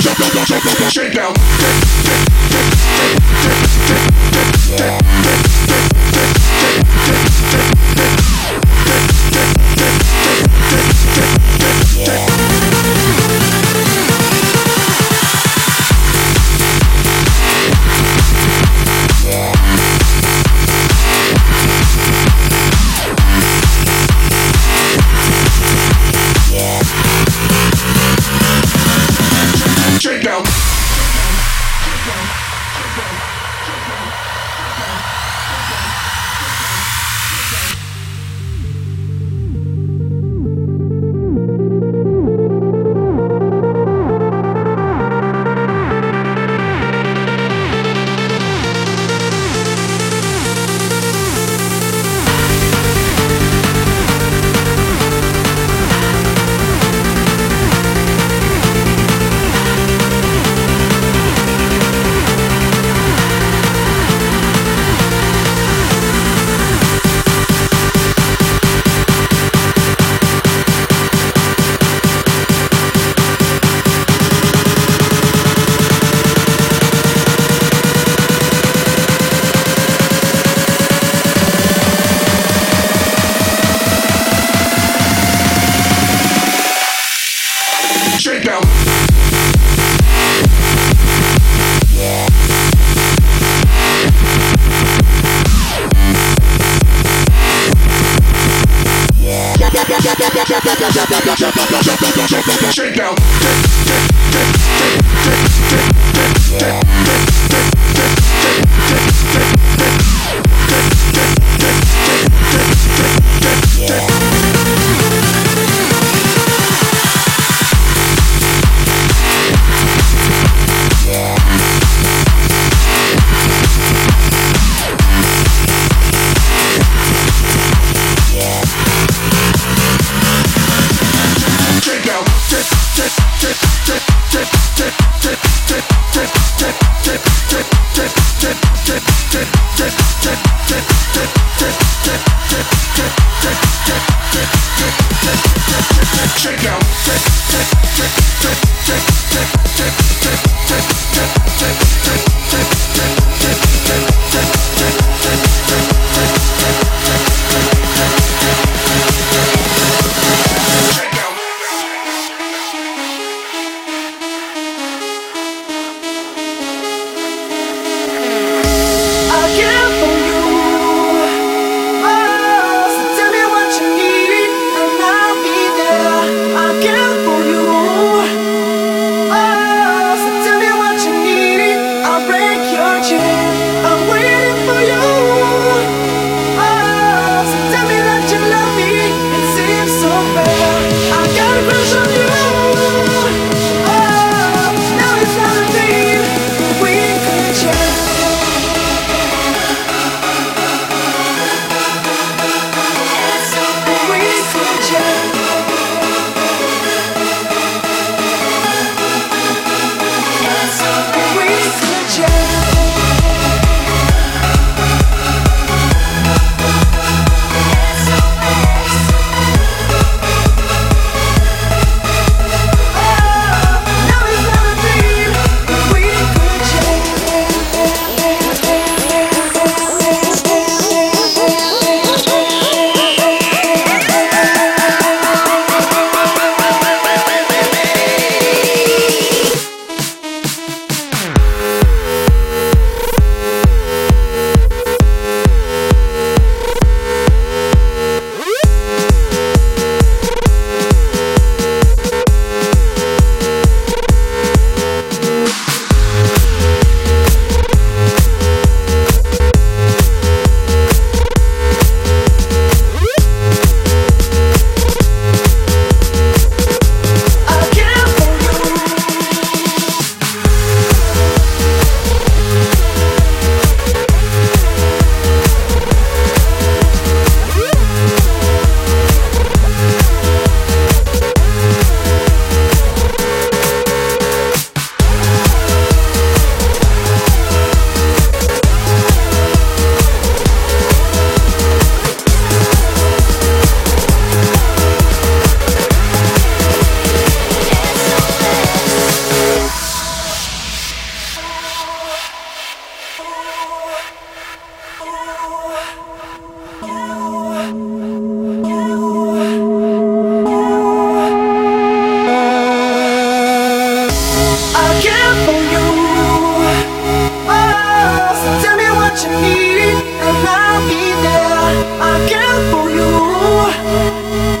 Shake down. I care for you I'll care for you.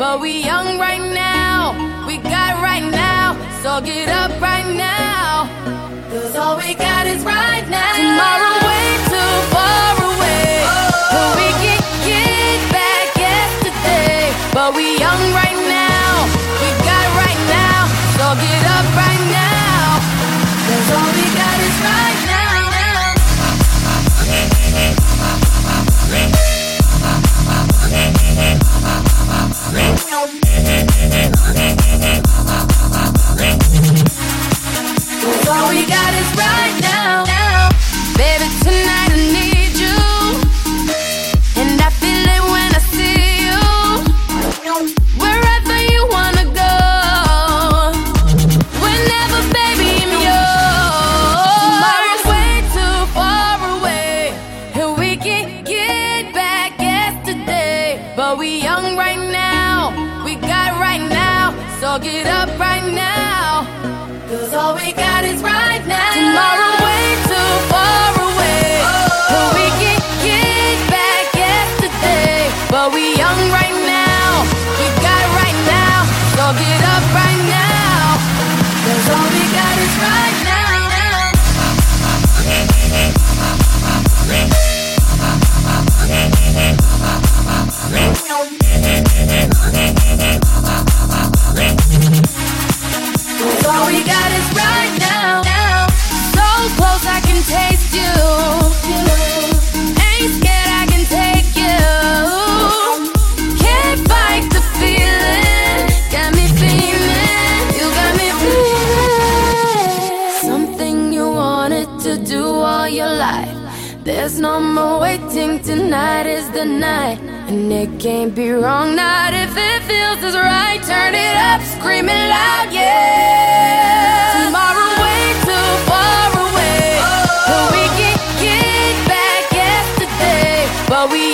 But we young right now, we got right now, so get up right now. Cause all we got is right now. Tomorrow do all your life. There's no more waiting, tonight is the night. And it can't be wrong, not if it feels is right. Turn it up, scream it loud, yeah. Tomorrow, way too far away. Oh. We can get back yesterday, but we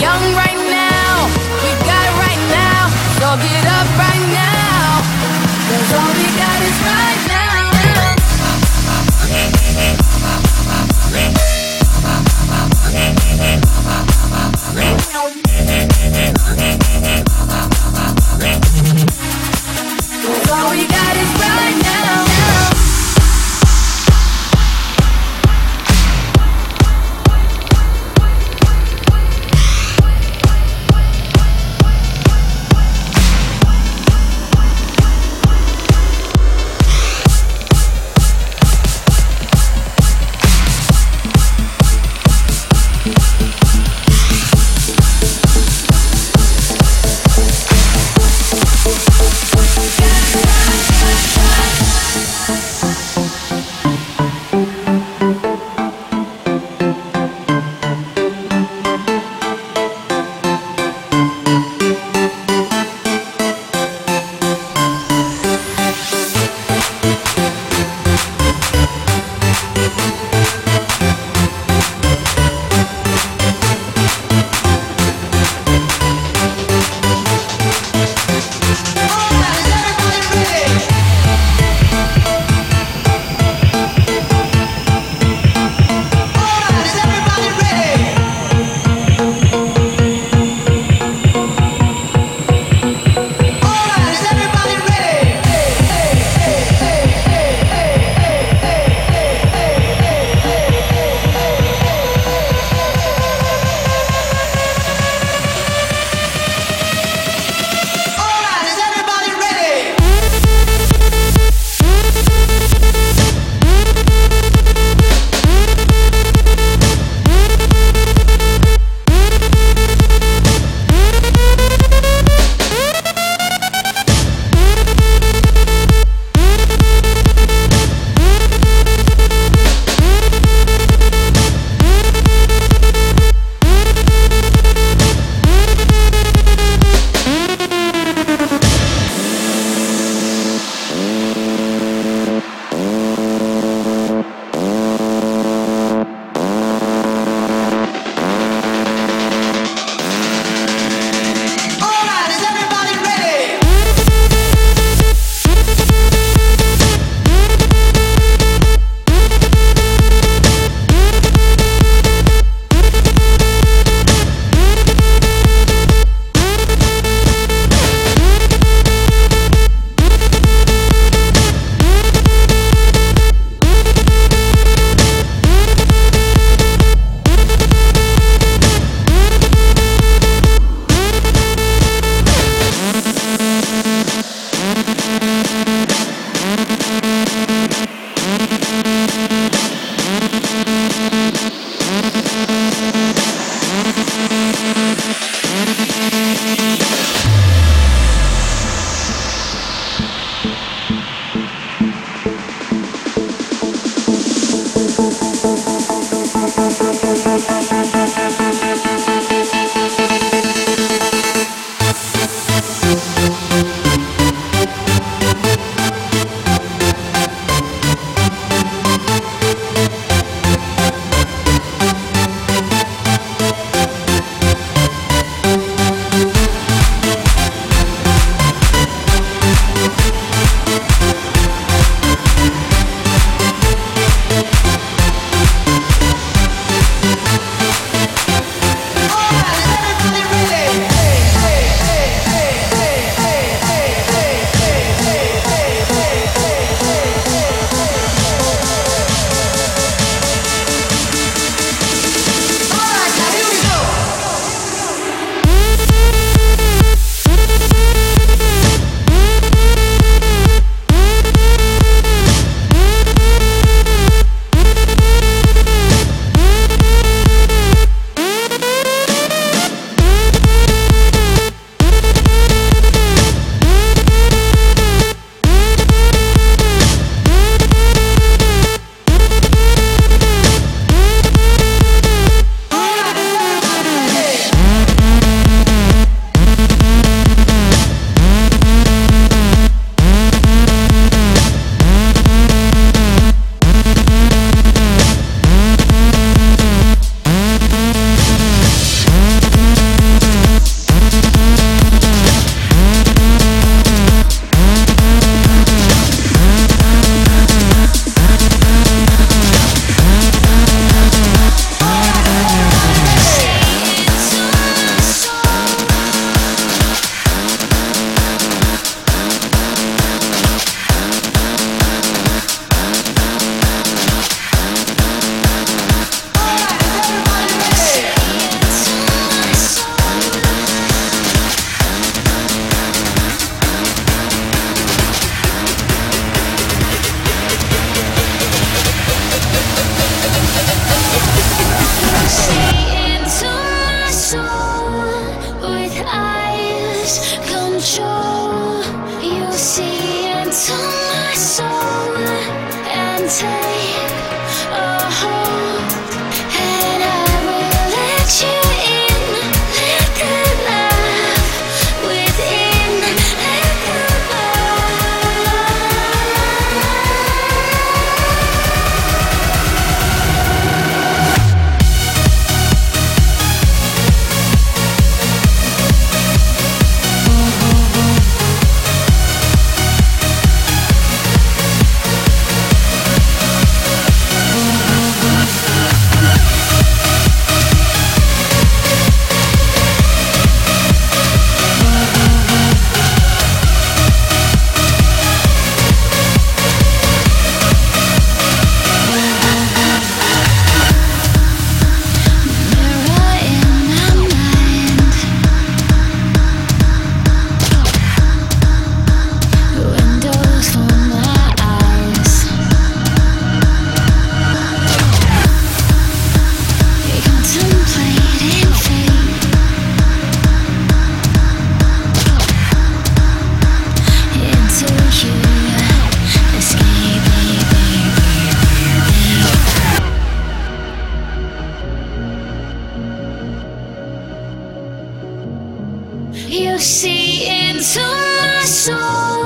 You see into my soul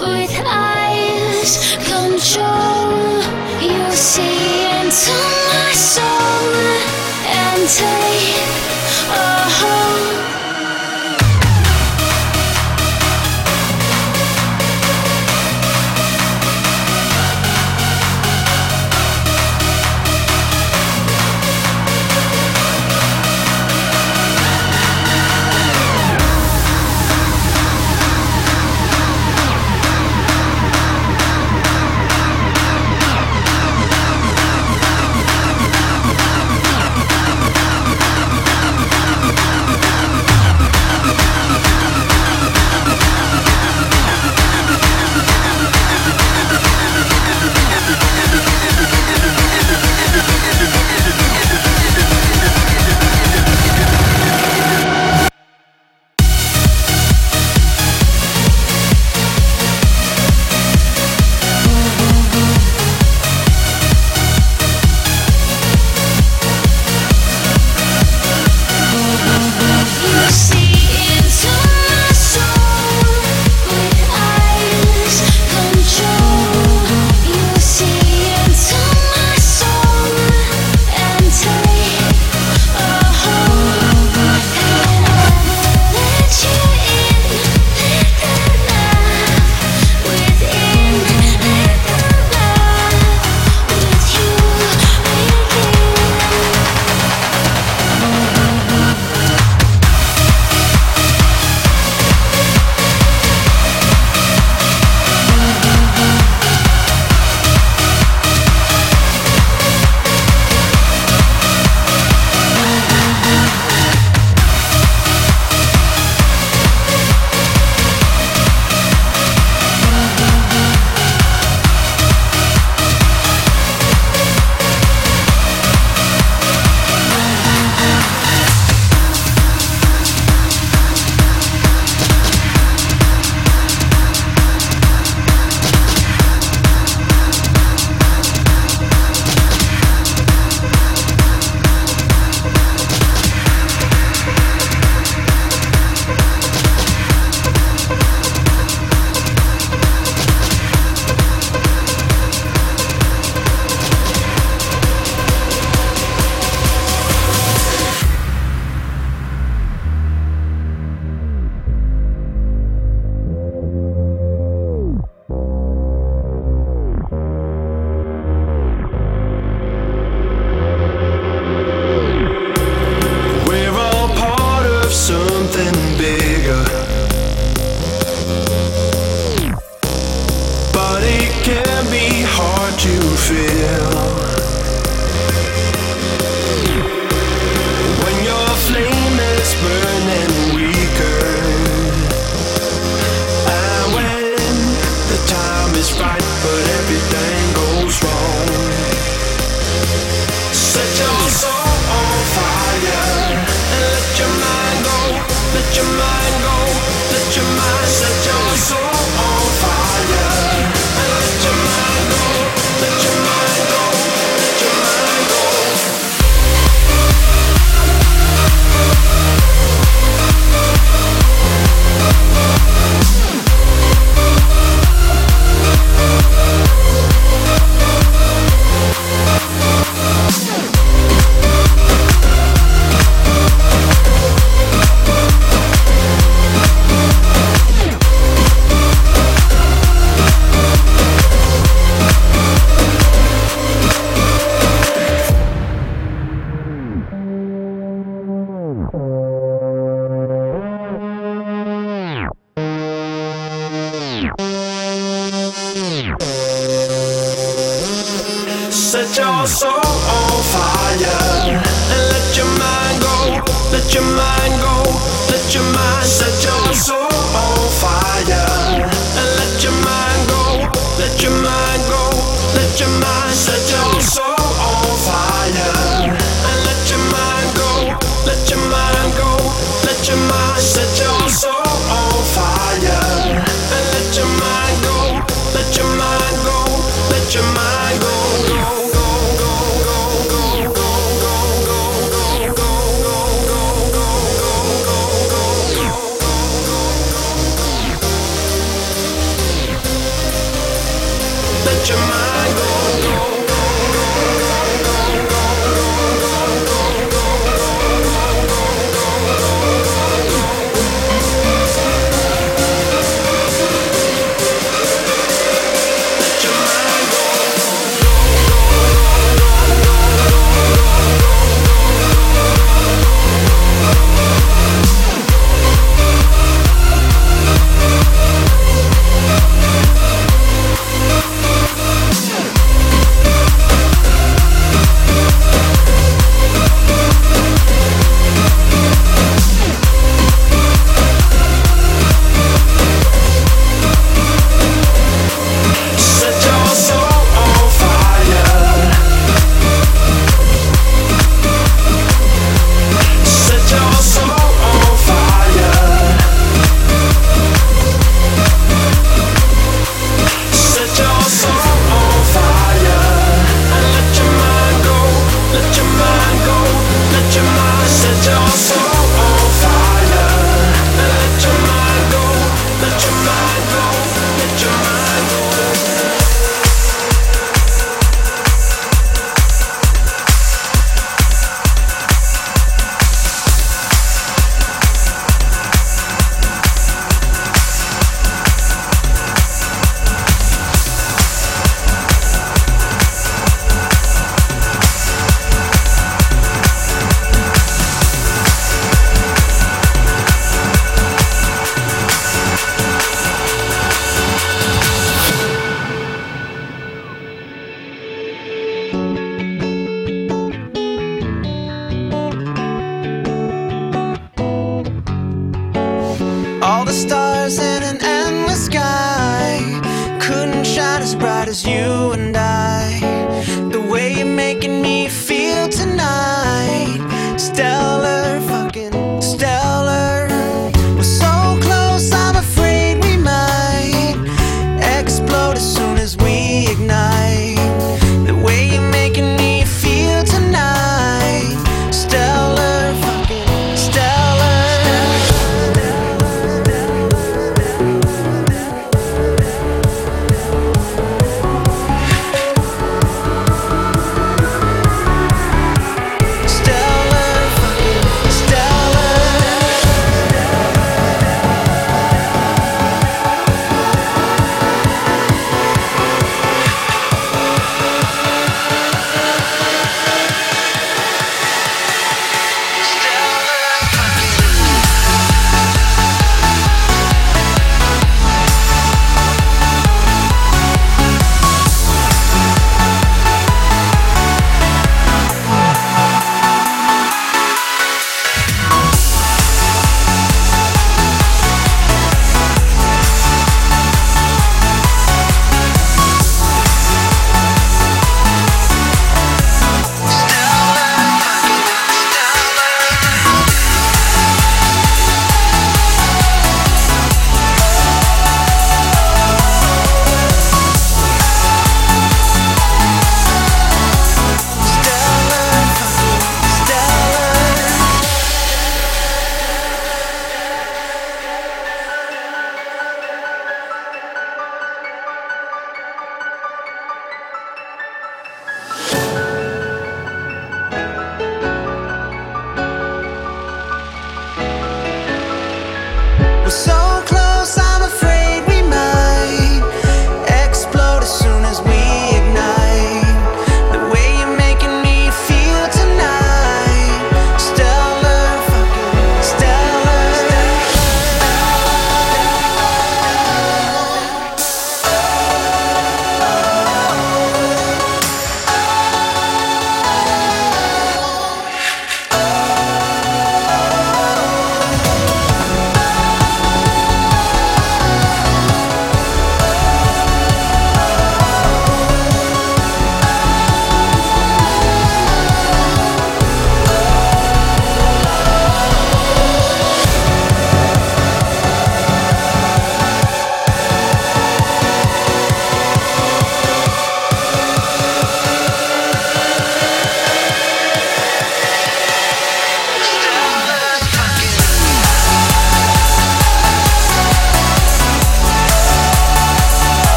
with eyes control. You see into my soul and take a hold.